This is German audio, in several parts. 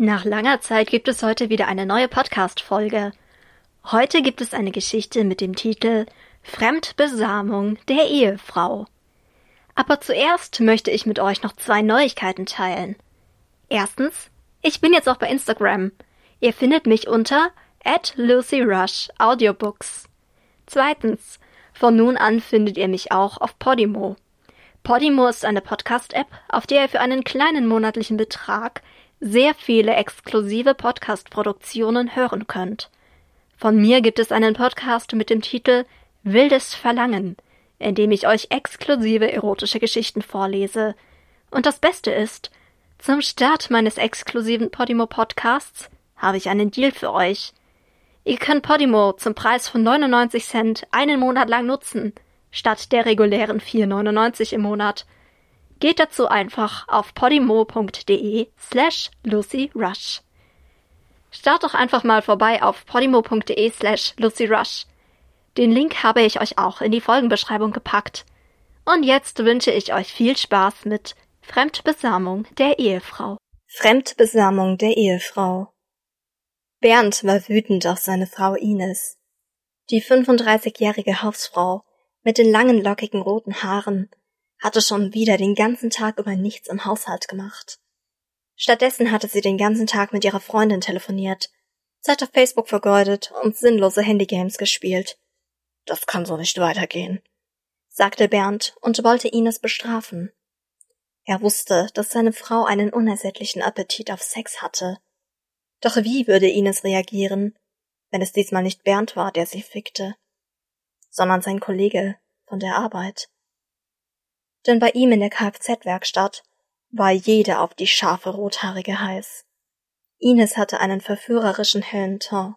Nach langer Zeit gibt es heute wieder eine neue Podcast-Folge. Heute gibt es eine Geschichte mit dem Titel Fremdbesamung der Ehefrau. Aber zuerst möchte ich mit euch noch zwei Neuigkeiten teilen. Erstens, ich bin jetzt auch bei Instagram. Ihr findet mich unter at LucyRush Audiobooks. Zweitens, von nun an findet ihr mich auch auf Podimo. Podimo ist eine Podcast-App, auf der ihr für einen kleinen monatlichen Betrag sehr viele exklusive Podcast-Produktionen hören könnt. Von mir gibt es einen Podcast mit dem Titel Wildes Verlangen, in dem ich euch exklusive erotische Geschichten vorlese. Und das Beste ist, zum Start meines exklusiven Podimo Podcasts habe ich einen Deal für euch. Ihr könnt Podimo zum Preis von 99 Cent einen Monat lang nutzen, statt der regulären 4,99 im Monat – Geht dazu einfach auf podimo.de slash lucyrush. Start doch einfach mal vorbei auf podimo.de slash lucyrush. Den Link habe ich euch auch in die Folgenbeschreibung gepackt. Und jetzt wünsche ich euch viel Spaß mit Fremdbesamung der Ehefrau. Fremdbesamung der Ehefrau. Bernd war wütend auf seine Frau Ines. Die 35-jährige Hausfrau mit den langen lockigen roten Haaren hatte schon wieder den ganzen Tag über nichts im Haushalt gemacht. Stattdessen hatte sie den ganzen Tag mit ihrer Freundin telefoniert, Zeit auf Facebook vergeudet und sinnlose Handygames gespielt. Das kann so nicht weitergehen, sagte Bernd und wollte Ines bestrafen. Er wusste, dass seine Frau einen unersättlichen Appetit auf Sex hatte. Doch wie würde Ines reagieren, wenn es diesmal nicht Bernd war, der sie fickte, sondern sein Kollege von der Arbeit? Denn bei ihm in der Kfz-Werkstatt war jeder auf die scharfe Rothaarige heiß. Ines hatte einen verführerischen hellen Ton.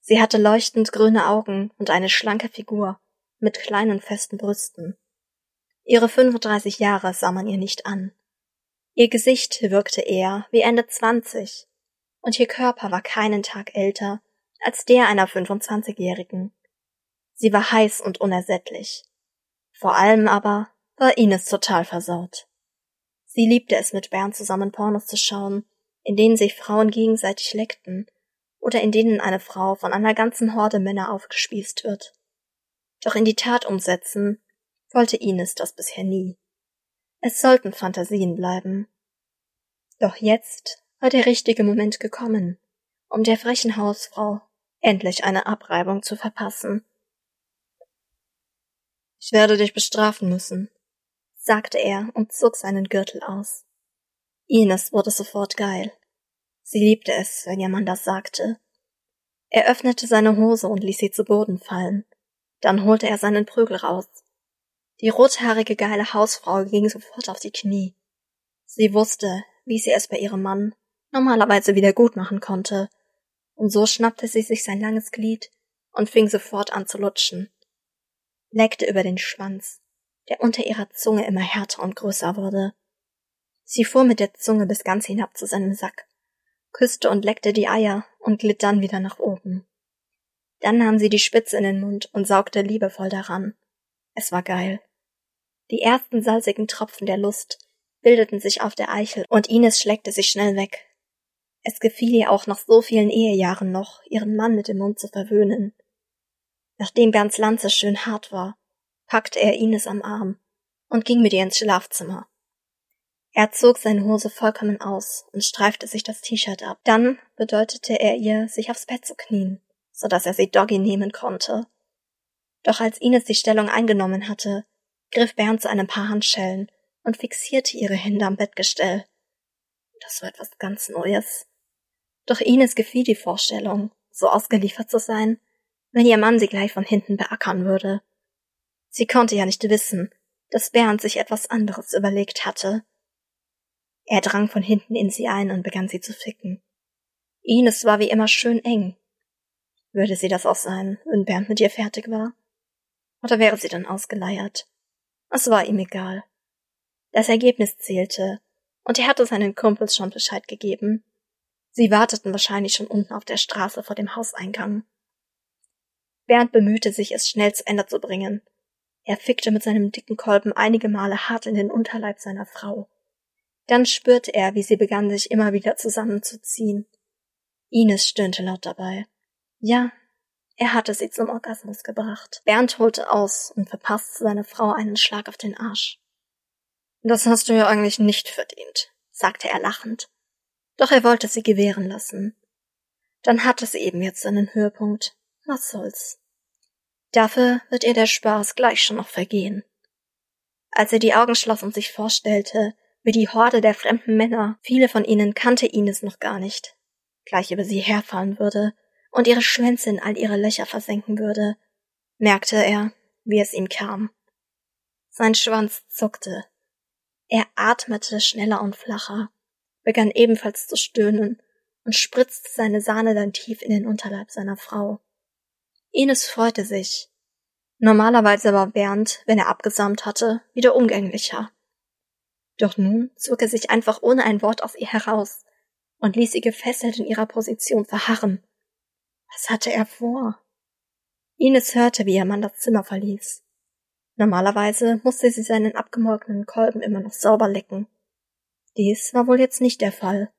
Sie hatte leuchtend grüne Augen und eine schlanke Figur mit kleinen festen Brüsten. Ihre 35 Jahre sah man ihr nicht an. Ihr Gesicht wirkte eher wie Ende 20 und ihr Körper war keinen Tag älter als der einer 25-Jährigen. Sie war heiß und unersättlich. Vor allem aber war Ines total versaut. Sie liebte es, mit Bernd zusammen Pornos zu schauen, in denen sich Frauen gegenseitig leckten oder in denen eine Frau von einer ganzen Horde Männer aufgespießt wird. Doch in die Tat umsetzen wollte Ines das bisher nie. Es sollten Fantasien bleiben. Doch jetzt war der richtige Moment gekommen, um der frechen Hausfrau endlich eine Abreibung zu verpassen. Ich werde dich bestrafen müssen, sagte er und zog seinen Gürtel aus. Ines wurde sofort geil. Sie liebte es, wenn ihr Mann das sagte. Er öffnete seine Hose und ließ sie zu Boden fallen. Dann holte er seinen Prügel raus. Die rothaarige geile Hausfrau ging sofort auf die Knie. Sie wusste, wie sie es bei ihrem Mann normalerweise wieder gut machen konnte, und so schnappte sie sich sein langes Glied und fing sofort an zu lutschen, leckte über den Schwanz, der unter ihrer Zunge immer härter und größer wurde. Sie fuhr mit der Zunge bis ganz hinab zu seinem Sack, küsste und leckte die Eier und glitt dann wieder nach oben. Dann nahm sie die Spitze in den Mund und saugte liebevoll daran. Es war geil. Die ersten salzigen Tropfen der Lust bildeten sich auf der Eichel und Ines schleckte sich schnell weg. Es gefiel ihr auch nach so vielen Ehejahren noch, ihren Mann mit dem Mund zu verwöhnen. Nachdem Bernds Lanze schön hart war, packte er Ines am Arm und ging mit ihr ins Schlafzimmer. Er zog seine Hose vollkommen aus und streifte sich das T-Shirt ab. Dann bedeutete er ihr, sich aufs Bett zu knien, so dass er sie Doggy nehmen konnte. Doch als Ines die Stellung eingenommen hatte, griff Bernd zu einem paar Handschellen und fixierte ihre Hände am Bettgestell. Das war etwas ganz Neues. Doch Ines gefiel die Vorstellung, so ausgeliefert zu sein, wenn ihr Mann sie gleich von hinten beackern würde. Sie konnte ja nicht wissen, dass Bernd sich etwas anderes überlegt hatte. Er drang von hinten in sie ein und begann sie zu ficken. Ines war wie immer schön eng. Würde sie das auch sein, wenn Bernd mit ihr fertig war? Oder wäre sie dann ausgeleiert? Es war ihm egal. Das Ergebnis zählte, und er hatte seinen Kumpels schon Bescheid gegeben. Sie warteten wahrscheinlich schon unten auf der Straße vor dem Hauseingang. Bernd bemühte sich, es schnell zu Ende zu bringen, er fickte mit seinem dicken Kolben einige Male hart in den Unterleib seiner Frau. Dann spürte er, wie sie begann, sich immer wieder zusammenzuziehen. Ines stöhnte laut dabei. Ja, er hatte sie zum Orgasmus gebracht. Bernd holte aus und verpasste seiner Frau einen Schlag auf den Arsch. Das hast du ja eigentlich nicht verdient, sagte er lachend. Doch er wollte sie gewähren lassen. Dann hatte sie eben jetzt seinen Höhepunkt. Was soll's? Dafür wird ihr der Spaß gleich schon noch vergehen. Als er die Augen schloss und sich vorstellte, wie die Horde der fremden Männer, viele von ihnen kannte Ines noch gar nicht, gleich über sie herfallen würde und ihre Schwänze in all ihre Löcher versenken würde, merkte er, wie es ihm kam. Sein Schwanz zuckte. Er atmete schneller und flacher, begann ebenfalls zu stöhnen und spritzte seine Sahne dann tief in den Unterleib seiner Frau. Ines freute sich. Normalerweise war Bernd, wenn er abgesamt hatte, wieder umgänglicher. Doch nun zog er sich einfach ohne ein Wort aus ihr heraus und ließ sie gefesselt in ihrer Position verharren. Was hatte er vor? Ines hörte, wie ihr Mann das Zimmer verließ. Normalerweise musste sie seinen abgemorgenen Kolben immer noch sauber lecken. Dies war wohl jetzt nicht der Fall.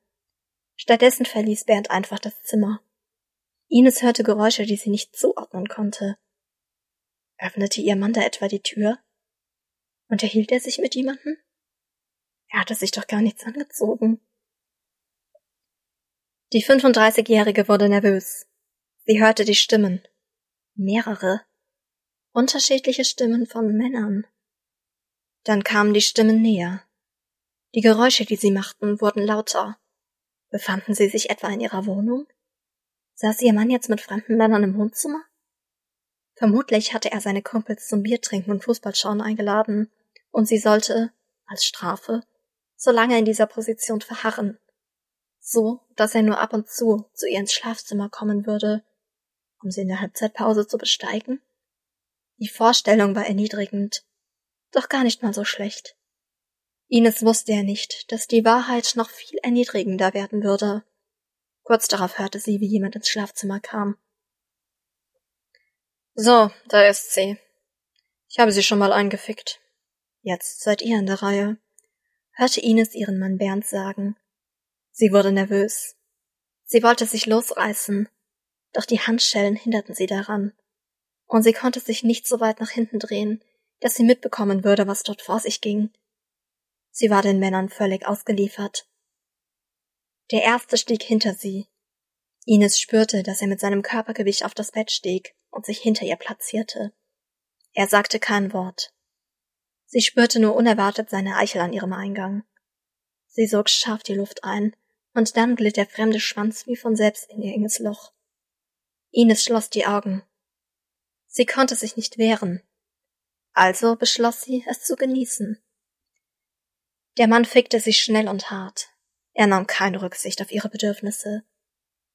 Stattdessen verließ Bernd einfach das Zimmer. Ines hörte Geräusche, die sie nicht zuordnen konnte. Öffnete ihr Mann da etwa die Tür? Unterhielt er sich mit jemandem? Er hatte sich doch gar nichts angezogen. Die 35-Jährige wurde nervös. Sie hörte die Stimmen. Mehrere. Unterschiedliche Stimmen von Männern. Dann kamen die Stimmen näher. Die Geräusche, die sie machten, wurden lauter. Befanden sie sich etwa in ihrer Wohnung? Saß ihr Mann jetzt mit fremden Männern im Wohnzimmer? Vermutlich hatte er seine Kumpels zum Biertrinken und Fußballschauen eingeladen, und sie sollte, als Strafe, so lange in dieser Position verharren. So, dass er nur ab und zu zu ihr ins Schlafzimmer kommen würde, um sie in der Halbzeitpause zu besteigen? Die Vorstellung war erniedrigend, doch gar nicht mal so schlecht. Ines wusste ja nicht, dass die Wahrheit noch viel erniedrigender werden würde. Kurz darauf hörte sie, wie jemand ins Schlafzimmer kam. So, da ist sie. Ich habe sie schon mal eingefickt. Jetzt seid ihr in der Reihe, hörte Ines ihren Mann Bernd sagen. Sie wurde nervös. Sie wollte sich losreißen, doch die Handschellen hinderten sie daran, und sie konnte sich nicht so weit nach hinten drehen, dass sie mitbekommen würde, was dort vor sich ging. Sie war den Männern völlig ausgeliefert. Der erste stieg hinter sie. Ines spürte, dass er mit seinem Körpergewicht auf das Bett stieg und sich hinter ihr platzierte. Er sagte kein Wort. Sie spürte nur unerwartet seine Eichel an ihrem Eingang. Sie sog scharf die Luft ein, und dann glitt der fremde Schwanz wie von selbst in ihr enges Loch. Ines schloss die Augen. Sie konnte sich nicht wehren. Also beschloss sie, es zu genießen. Der Mann fickte sich schnell und hart. Er nahm keine Rücksicht auf ihre Bedürfnisse.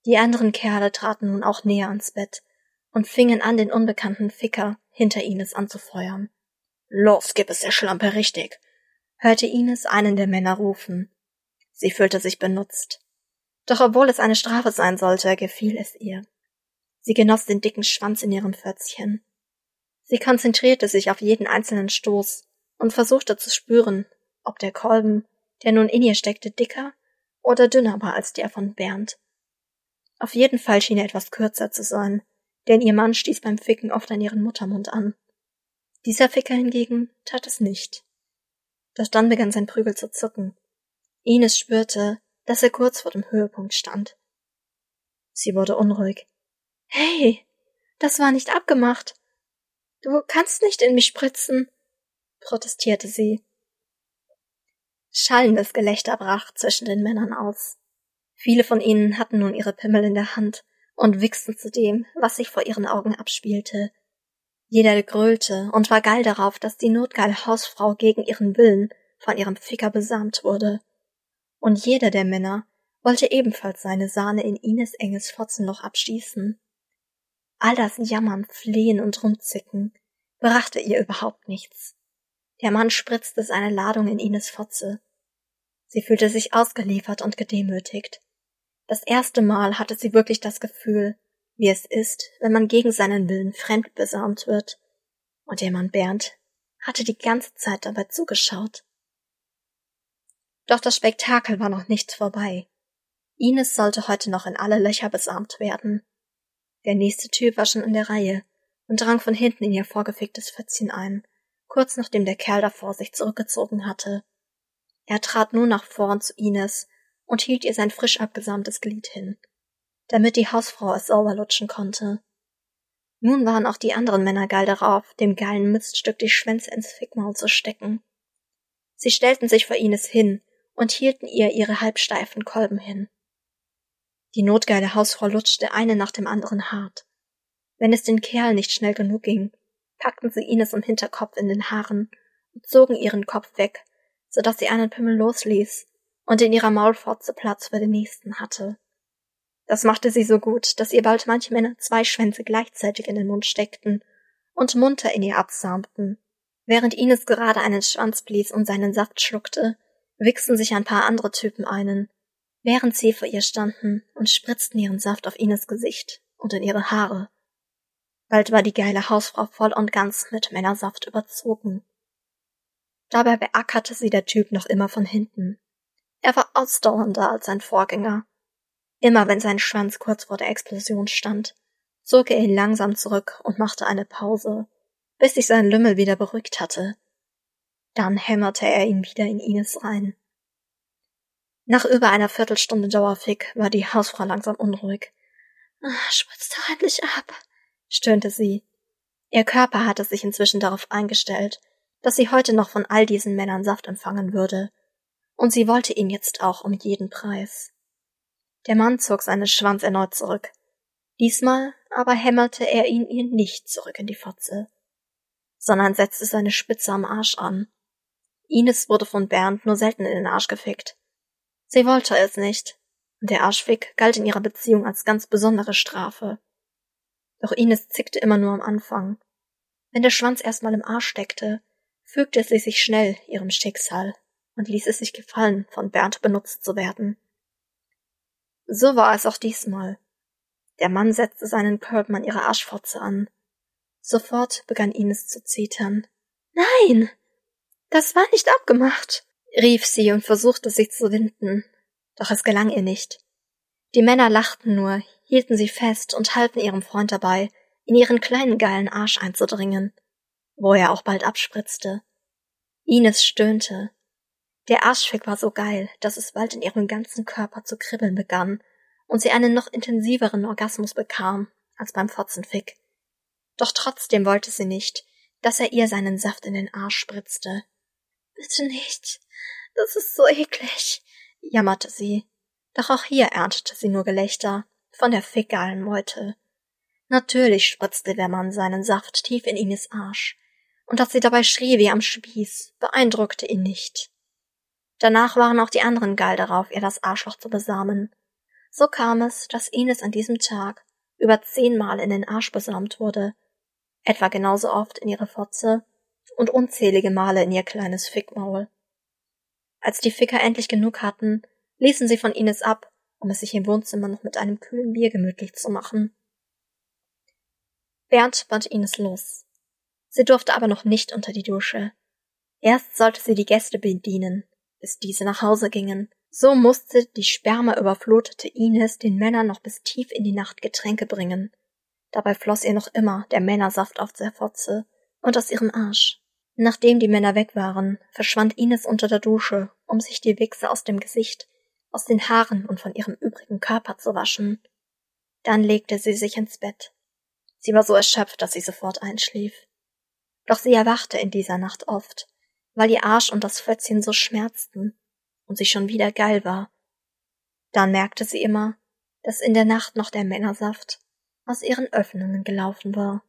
Die anderen Kerle traten nun auch näher ans Bett und fingen an, den unbekannten Ficker hinter Ines anzufeuern. Los, gib es der Schlampe richtig, hörte Ines einen der Männer rufen. Sie fühlte sich benutzt. Doch obwohl es eine Strafe sein sollte, gefiel es ihr. Sie genoss den dicken Schwanz in ihrem Pfötzchen. Sie konzentrierte sich auf jeden einzelnen Stoß und versuchte zu spüren, ob der Kolben, der nun in ihr steckte, dicker oder dünner war als der von Bernd. Auf jeden Fall schien er etwas kürzer zu sein, denn ihr Mann stieß beim Ficken oft an ihren Muttermund an. Dieser Ficker hingegen tat es nicht. Doch dann begann sein Prügel zu zucken. Ines spürte, dass er kurz vor dem Höhepunkt stand. Sie wurde unruhig. Hey, das war nicht abgemacht. Du kannst nicht in mich spritzen, protestierte sie. Schallendes Gelächter brach zwischen den Männern aus. Viele von ihnen hatten nun ihre Pimmel in der Hand und wichsten zu dem, was sich vor ihren Augen abspielte. Jeder gröhlte und war geil darauf, dass die notgeile Hausfrau gegen ihren Willen von ihrem Ficker besamt wurde. Und jeder der Männer wollte ebenfalls seine Sahne in Ines enges Fotzenloch abschießen. All das Jammern, Flehen und Rumzicken brachte ihr überhaupt nichts. Der Mann spritzte seine Ladung in Ines Fotze. Sie fühlte sich ausgeliefert und gedemütigt. Das erste Mal hatte sie wirklich das Gefühl, wie es ist, wenn man gegen seinen Willen fremd besamt wird. Und der Mann Bernd hatte die ganze Zeit dabei zugeschaut. Doch das Spektakel war noch nicht vorbei. Ines sollte heute noch in alle Löcher besamt werden. Der nächste Typ war schon in der Reihe und drang von hinten in ihr vorgeficktes Fötzchen ein, kurz nachdem der Kerl davor sich zurückgezogen hatte. Er trat nun nach vorn zu Ines und hielt ihr sein frisch abgesamtes Glied hin, damit die Hausfrau es sauber lutschen konnte. Nun waren auch die anderen Männer geil darauf, dem geilen Miststück die Schwänze ins Fickmaul zu stecken. Sie stellten sich vor Ines hin und hielten ihr ihre halbsteifen Kolben hin. Die notgeile Hausfrau lutschte eine nach dem anderen hart. Wenn es den Kerl nicht schnell genug ging, packten sie Ines im Hinterkopf in den Haaren und zogen ihren Kopf weg, so dass sie einen Pimmel losließ und in ihrer Maulfotze Platz für den nächsten hatte. Das machte sie so gut, dass ihr bald manche Männer zwei Schwänze gleichzeitig in den Mund steckten und munter in ihr absamten. Während Ines gerade einen Schwanz blies und seinen Saft schluckte, wichsten sich ein paar andere Typen einen, während sie vor ihr standen und spritzten ihren Saft auf Ines Gesicht und in ihre Haare. Bald war die geile Hausfrau voll und ganz mit Männersaft überzogen. Dabei beackerte sie der Typ noch immer von hinten. Er war ausdauernder als sein Vorgänger. Immer wenn sein Schwanz kurz vor der Explosion stand, zog er ihn langsam zurück und machte eine Pause, bis sich sein Lümmel wieder beruhigt hatte. Dann hämmerte er ihn wieder in Ines rein. Nach über einer Viertelstunde Dauerfick war die Hausfrau langsam unruhig. Ah, spritz doch endlich ab, stöhnte sie. Ihr Körper hatte sich inzwischen darauf eingestellt, dass sie heute noch von all diesen Männern Saft empfangen würde, und sie wollte ihn jetzt auch um jeden Preis. Der Mann zog seinen Schwanz erneut zurück. Diesmal aber hämmerte er ihn ihr nicht zurück in die Fotze, sondern setzte seine Spitze am Arsch an. Ines wurde von Bernd nur selten in den Arsch gefickt. Sie wollte es nicht, und der Arschfick galt in ihrer Beziehung als ganz besondere Strafe. Doch Ines zickte immer nur am Anfang. Wenn der Schwanz erstmal im Arsch steckte, fügte sie sich schnell ihrem Schicksal und ließ es sich gefallen, von Bernd benutzt zu werden. So war es auch diesmal. Der Mann setzte seinen Kolben an ihre Arschfotze an. Sofort begann Ines zu zetern. Nein! Das war nicht abgemacht! rief sie und versuchte sich zu winden, doch es gelang ihr nicht. Die Männer lachten nur, hielten sie fest und halfen ihrem Freund dabei, in ihren kleinen geilen Arsch einzudringen, wo er auch bald abspritzte. Ines stöhnte. Der Arschfick war so geil, dass es bald in ihrem ganzen Körper zu kribbeln begann und sie einen noch intensiveren Orgasmus bekam als beim Fotzenfick. Doch trotzdem wollte sie nicht, dass er ihr seinen Saft in den Arsch spritzte. Bitte nicht, das ist so eklig, jammerte sie. Doch auch hier erntete sie nur Gelächter von der fickgeilen Meute. Natürlich spritzte der Mann seinen Saft tief in Ines Arsch, und dass sie dabei schrie wie am Spieß, beeindruckte ihn nicht. Danach waren auch die anderen geil darauf, ihr das Arschloch zu besamen. So kam es, dass Ines an diesem Tag über zehnmal in den Arsch besamt wurde, etwa genauso oft in ihre Fotze und unzählige Male in ihr kleines Fickmaul. Als die Ficker endlich genug hatten, ließen sie von Ines ab, um es sich im Wohnzimmer noch mit einem kühlen Bier gemütlich zu machen. Bernd band Ines los. Sie durfte aber noch nicht unter die Dusche. Erst sollte sie die Gäste bedienen, bis diese nach Hause gingen. So musste die spermaüberflutete Ines den Männern noch bis tief in die Nacht Getränke bringen. Dabei floss ihr noch immer der Männersaft auf der Fotze und aus ihrem Arsch. Nachdem die Männer weg waren, verschwand Ines unter der Dusche, um sich die Wichse aus dem Gesicht, aus den Haaren und von ihrem übrigen Körper zu waschen. Dann legte sie sich ins Bett. Sie war so erschöpft, dass sie sofort einschlief. Doch sie erwachte in dieser Nacht oft, weil ihr Arsch und das Fötzchen so schmerzten und sie schon wieder geil war. Dann merkte sie immer, dass in der Nacht noch der Männersaft aus ihren Öffnungen gelaufen war.